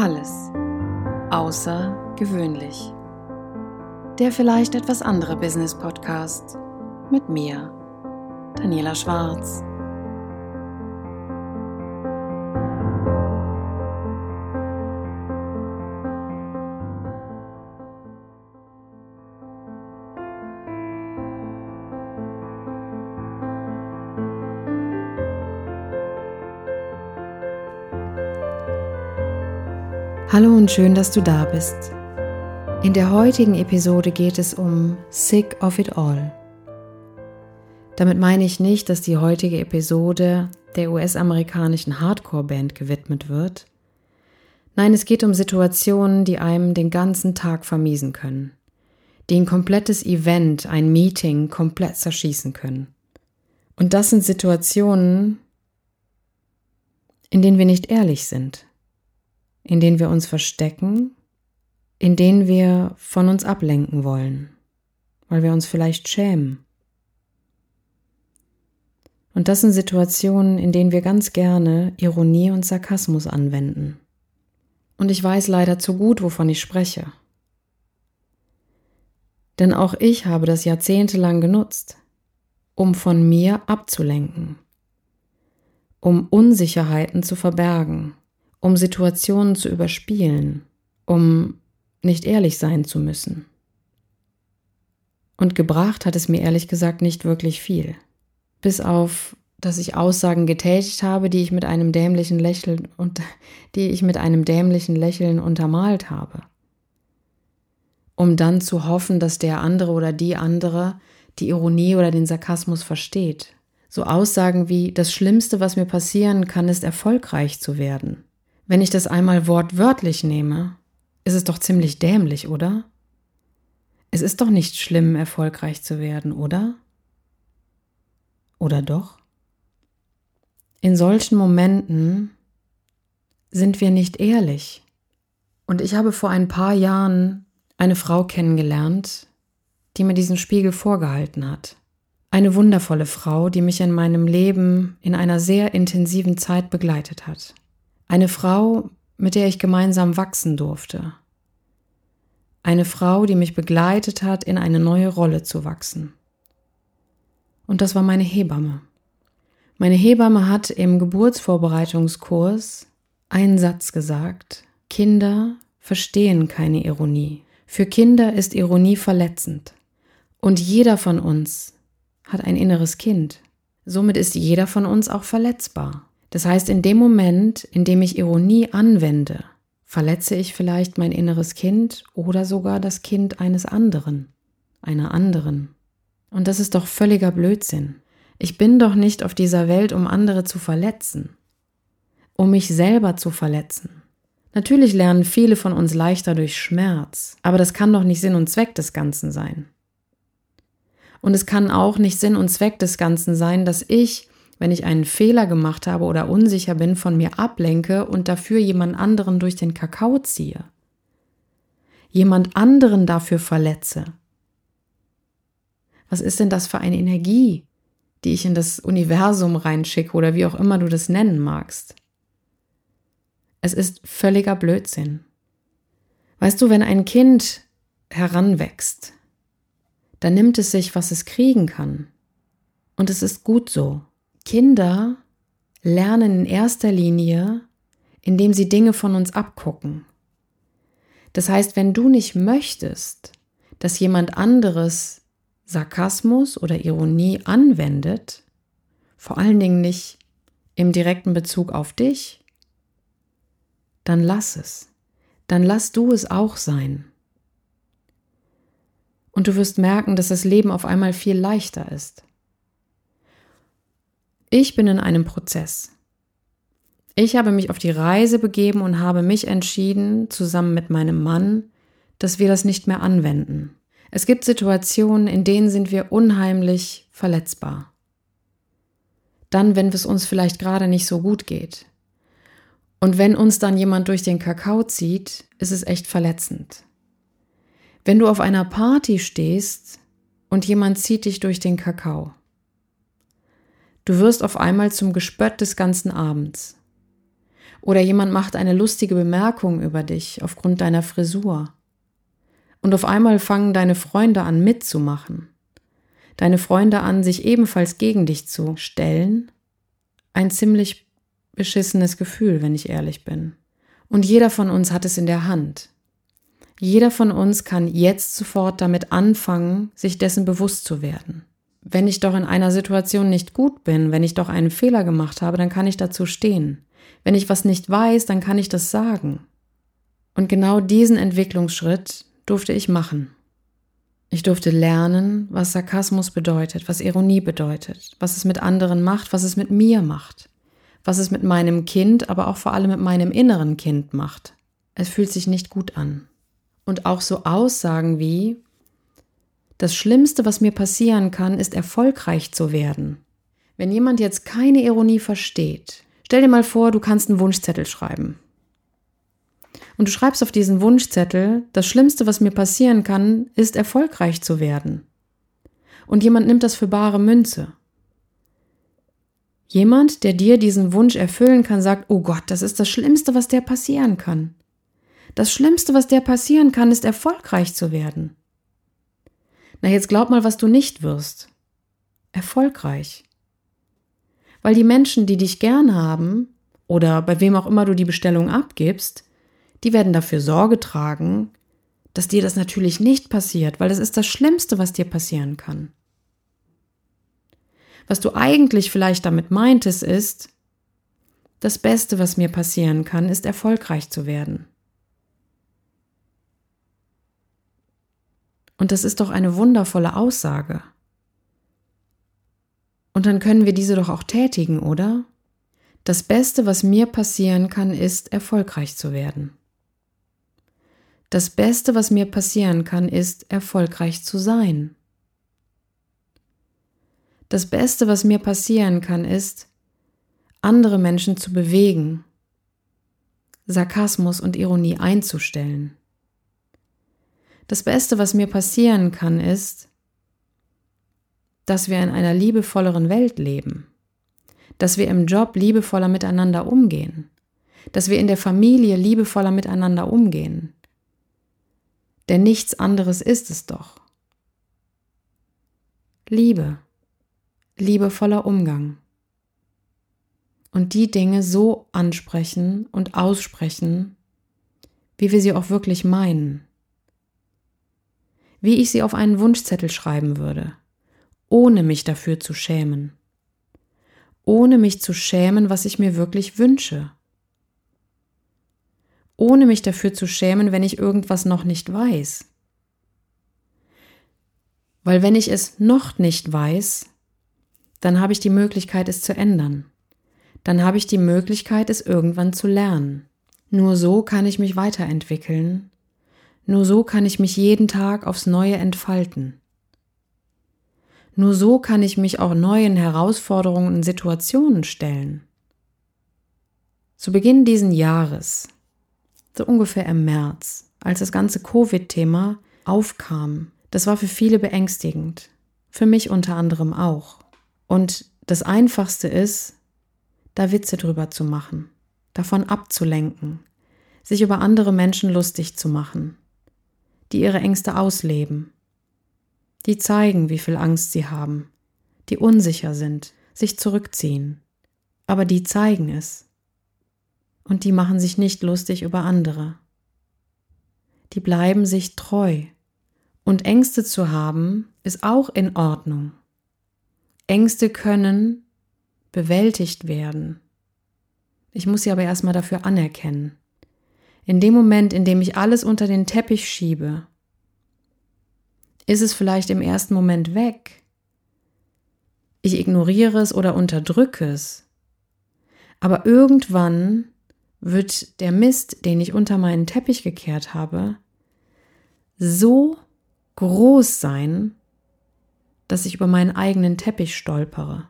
Alles außergewöhnlich. Der vielleicht etwas andere Business Podcast mit mir, Daniela Schwarz. Hallo und schön, dass du da bist. In der heutigen Episode geht es um Sick of It All. Damit meine ich nicht, dass die heutige Episode der US-amerikanischen Hardcore-Band gewidmet wird. Nein, es geht um Situationen, die einem den ganzen Tag vermiesen können, die ein komplettes Event, ein Meeting komplett zerschießen können. Und das sind Situationen, in denen wir nicht ehrlich sind in denen wir uns verstecken, in denen wir von uns ablenken wollen, weil wir uns vielleicht schämen. Und das sind Situationen, in denen wir ganz gerne Ironie und Sarkasmus anwenden. Und ich weiß leider zu gut, wovon ich spreche. Denn auch ich habe das jahrzehntelang genutzt, um von mir abzulenken, um Unsicherheiten zu verbergen, um Situationen zu überspielen, um nicht ehrlich sein zu müssen. Und gebracht hat es mir ehrlich gesagt nicht wirklich viel. Bis auf, dass ich Aussagen getätigt habe, die ich mit einem dämlichen Lächeln und die ich mit einem dämlichen Lächeln untermalt habe. Um dann zu hoffen, dass der andere oder die andere die Ironie oder den Sarkasmus versteht. So Aussagen wie das Schlimmste, was mir passieren kann, ist erfolgreich zu werden. Wenn ich das einmal wortwörtlich nehme, ist es doch ziemlich dämlich, oder? Es ist doch nicht schlimm, erfolgreich zu werden, oder? Oder doch? In solchen Momenten sind wir nicht ehrlich. Und ich habe vor ein paar Jahren eine Frau kennengelernt, die mir diesen Spiegel vorgehalten hat. Eine wundervolle Frau, die mich in meinem Leben in einer sehr intensiven Zeit begleitet hat. Eine Frau, mit der ich gemeinsam wachsen durfte. Eine Frau, die mich begleitet hat, in eine neue Rolle zu wachsen. Und das war meine Hebamme. Meine Hebamme hat im Geburtsvorbereitungskurs einen Satz gesagt. Kinder verstehen keine Ironie. Für Kinder ist Ironie verletzend. Und jeder von uns hat ein inneres Kind. Somit ist jeder von uns auch verletzbar. Das heißt, in dem Moment, in dem ich Ironie anwende, verletze ich vielleicht mein inneres Kind oder sogar das Kind eines anderen, einer anderen. Und das ist doch völliger Blödsinn. Ich bin doch nicht auf dieser Welt, um andere zu verletzen, um mich selber zu verletzen. Natürlich lernen viele von uns leichter durch Schmerz, aber das kann doch nicht Sinn und Zweck des Ganzen sein. Und es kann auch nicht Sinn und Zweck des Ganzen sein, dass ich wenn ich einen Fehler gemacht habe oder unsicher bin, von mir ablenke und dafür jemand anderen durch den Kakao ziehe. Jemand anderen dafür verletze. Was ist denn das für eine Energie, die ich in das Universum reinschicke oder wie auch immer du das nennen magst? Es ist völliger Blödsinn. Weißt du, wenn ein Kind heranwächst, dann nimmt es sich, was es kriegen kann. Und es ist gut so. Kinder lernen in erster Linie, indem sie Dinge von uns abgucken. Das heißt, wenn du nicht möchtest, dass jemand anderes Sarkasmus oder Ironie anwendet, vor allen Dingen nicht im direkten Bezug auf dich, dann lass es. Dann lass du es auch sein. Und du wirst merken, dass das Leben auf einmal viel leichter ist. Ich bin in einem Prozess. Ich habe mich auf die Reise begeben und habe mich entschieden, zusammen mit meinem Mann, dass wir das nicht mehr anwenden. Es gibt Situationen, in denen sind wir unheimlich verletzbar. Dann, wenn es uns vielleicht gerade nicht so gut geht. Und wenn uns dann jemand durch den Kakao zieht, ist es echt verletzend. Wenn du auf einer Party stehst und jemand zieht dich durch den Kakao. Du wirst auf einmal zum Gespött des ganzen Abends. Oder jemand macht eine lustige Bemerkung über dich aufgrund deiner Frisur. Und auf einmal fangen deine Freunde an mitzumachen. Deine Freunde an, sich ebenfalls gegen dich zu stellen. Ein ziemlich beschissenes Gefühl, wenn ich ehrlich bin. Und jeder von uns hat es in der Hand. Jeder von uns kann jetzt sofort damit anfangen, sich dessen bewusst zu werden. Wenn ich doch in einer Situation nicht gut bin, wenn ich doch einen Fehler gemacht habe, dann kann ich dazu stehen. Wenn ich was nicht weiß, dann kann ich das sagen. Und genau diesen Entwicklungsschritt durfte ich machen. Ich durfte lernen, was Sarkasmus bedeutet, was Ironie bedeutet, was es mit anderen macht, was es mit mir macht, was es mit meinem Kind, aber auch vor allem mit meinem inneren Kind macht. Es fühlt sich nicht gut an. Und auch so Aussagen wie, das Schlimmste, was mir passieren kann, ist erfolgreich zu werden. Wenn jemand jetzt keine Ironie versteht, stell dir mal vor, du kannst einen Wunschzettel schreiben. Und du schreibst auf diesen Wunschzettel, das Schlimmste, was mir passieren kann, ist erfolgreich zu werden. Und jemand nimmt das für bare Münze. Jemand, der dir diesen Wunsch erfüllen kann, sagt, oh Gott, das ist das Schlimmste, was dir passieren kann. Das Schlimmste, was dir passieren kann, ist erfolgreich zu werden. Na, jetzt glaub mal, was du nicht wirst. Erfolgreich. Weil die Menschen, die dich gern haben, oder bei wem auch immer du die Bestellung abgibst, die werden dafür Sorge tragen, dass dir das natürlich nicht passiert, weil das ist das Schlimmste, was dir passieren kann. Was du eigentlich vielleicht damit meintest, ist, das Beste, was mir passieren kann, ist erfolgreich zu werden. Und das ist doch eine wundervolle Aussage. Und dann können wir diese doch auch tätigen, oder? Das Beste, was mir passieren kann, ist, erfolgreich zu werden. Das Beste, was mir passieren kann, ist, erfolgreich zu sein. Das Beste, was mir passieren kann, ist, andere Menschen zu bewegen, Sarkasmus und Ironie einzustellen. Das Beste, was mir passieren kann, ist, dass wir in einer liebevolleren Welt leben, dass wir im Job liebevoller miteinander umgehen, dass wir in der Familie liebevoller miteinander umgehen. Denn nichts anderes ist es doch. Liebe, liebevoller Umgang. Und die Dinge so ansprechen und aussprechen, wie wir sie auch wirklich meinen wie ich sie auf einen Wunschzettel schreiben würde, ohne mich dafür zu schämen, ohne mich zu schämen, was ich mir wirklich wünsche, ohne mich dafür zu schämen, wenn ich irgendwas noch nicht weiß. Weil wenn ich es noch nicht weiß, dann habe ich die Möglichkeit, es zu ändern. Dann habe ich die Möglichkeit, es irgendwann zu lernen. Nur so kann ich mich weiterentwickeln nur so kann ich mich jeden Tag aufs Neue entfalten. Nur so kann ich mich auch neuen Herausforderungen und Situationen stellen. Zu Beginn diesen Jahres, so ungefähr im März, als das ganze Covid-Thema aufkam, das war für viele beängstigend, für mich unter anderem auch. Und das Einfachste ist, da Witze drüber zu machen, davon abzulenken, sich über andere Menschen lustig zu machen, die ihre Ängste ausleben, die zeigen, wie viel Angst sie haben, die unsicher sind, sich zurückziehen, aber die zeigen es. Und die machen sich nicht lustig über andere. Die bleiben sich treu. Und Ängste zu haben, ist auch in Ordnung. Ängste können bewältigt werden. Ich muss sie aber erstmal dafür anerkennen. In dem Moment, in dem ich alles unter den Teppich schiebe, ist es vielleicht im ersten Moment weg. Ich ignoriere es oder unterdrücke es. Aber irgendwann wird der Mist, den ich unter meinen Teppich gekehrt habe, so groß sein, dass ich über meinen eigenen Teppich stolpere.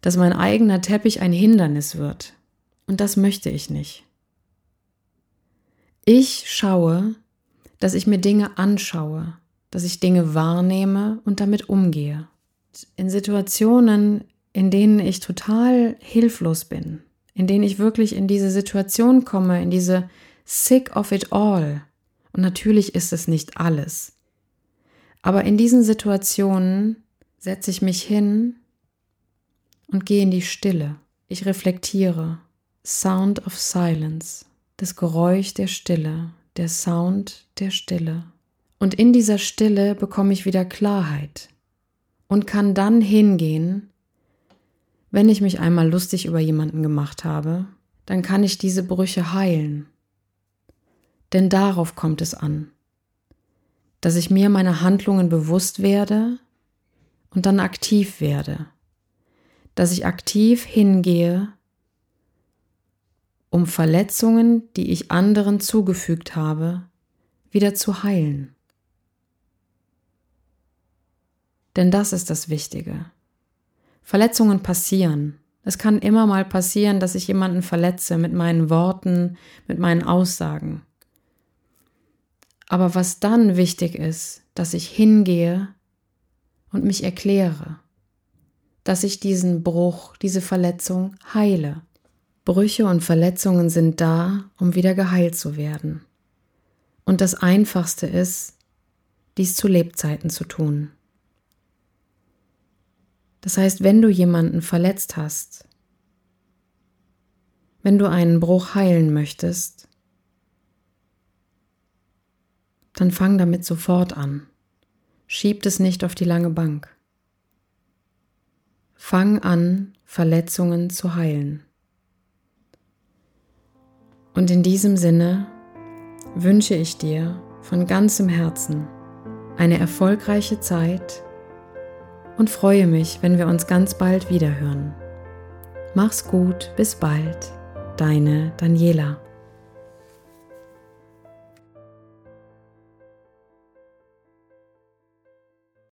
Dass mein eigener Teppich ein Hindernis wird. Und das möchte ich nicht. Ich schaue, dass ich mir Dinge anschaue, dass ich Dinge wahrnehme und damit umgehe. In Situationen, in denen ich total hilflos bin, in denen ich wirklich in diese Situation komme, in diese sick of it all. Und natürlich ist es nicht alles. Aber in diesen Situationen setze ich mich hin und gehe in die Stille. Ich reflektiere. Sound of Silence, das Geräusch der Stille, der Sound der Stille. Und in dieser Stille bekomme ich wieder Klarheit und kann dann hingehen, wenn ich mich einmal lustig über jemanden gemacht habe, dann kann ich diese Brüche heilen. Denn darauf kommt es an, dass ich mir meine Handlungen bewusst werde und dann aktiv werde, dass ich aktiv hingehe, um Verletzungen, die ich anderen zugefügt habe, wieder zu heilen. Denn das ist das Wichtige. Verletzungen passieren. Es kann immer mal passieren, dass ich jemanden verletze mit meinen Worten, mit meinen Aussagen. Aber was dann wichtig ist, dass ich hingehe und mich erkläre, dass ich diesen Bruch, diese Verletzung heile. Brüche und Verletzungen sind da, um wieder geheilt zu werden. Und das Einfachste ist, dies zu Lebzeiten zu tun. Das heißt, wenn du jemanden verletzt hast, wenn du einen Bruch heilen möchtest, dann fang damit sofort an. Schieb es nicht auf die lange Bank. Fang an, Verletzungen zu heilen. Und in diesem Sinne wünsche ich dir von ganzem Herzen eine erfolgreiche Zeit und freue mich, wenn wir uns ganz bald wiederhören. Mach's gut, bis bald, deine Daniela.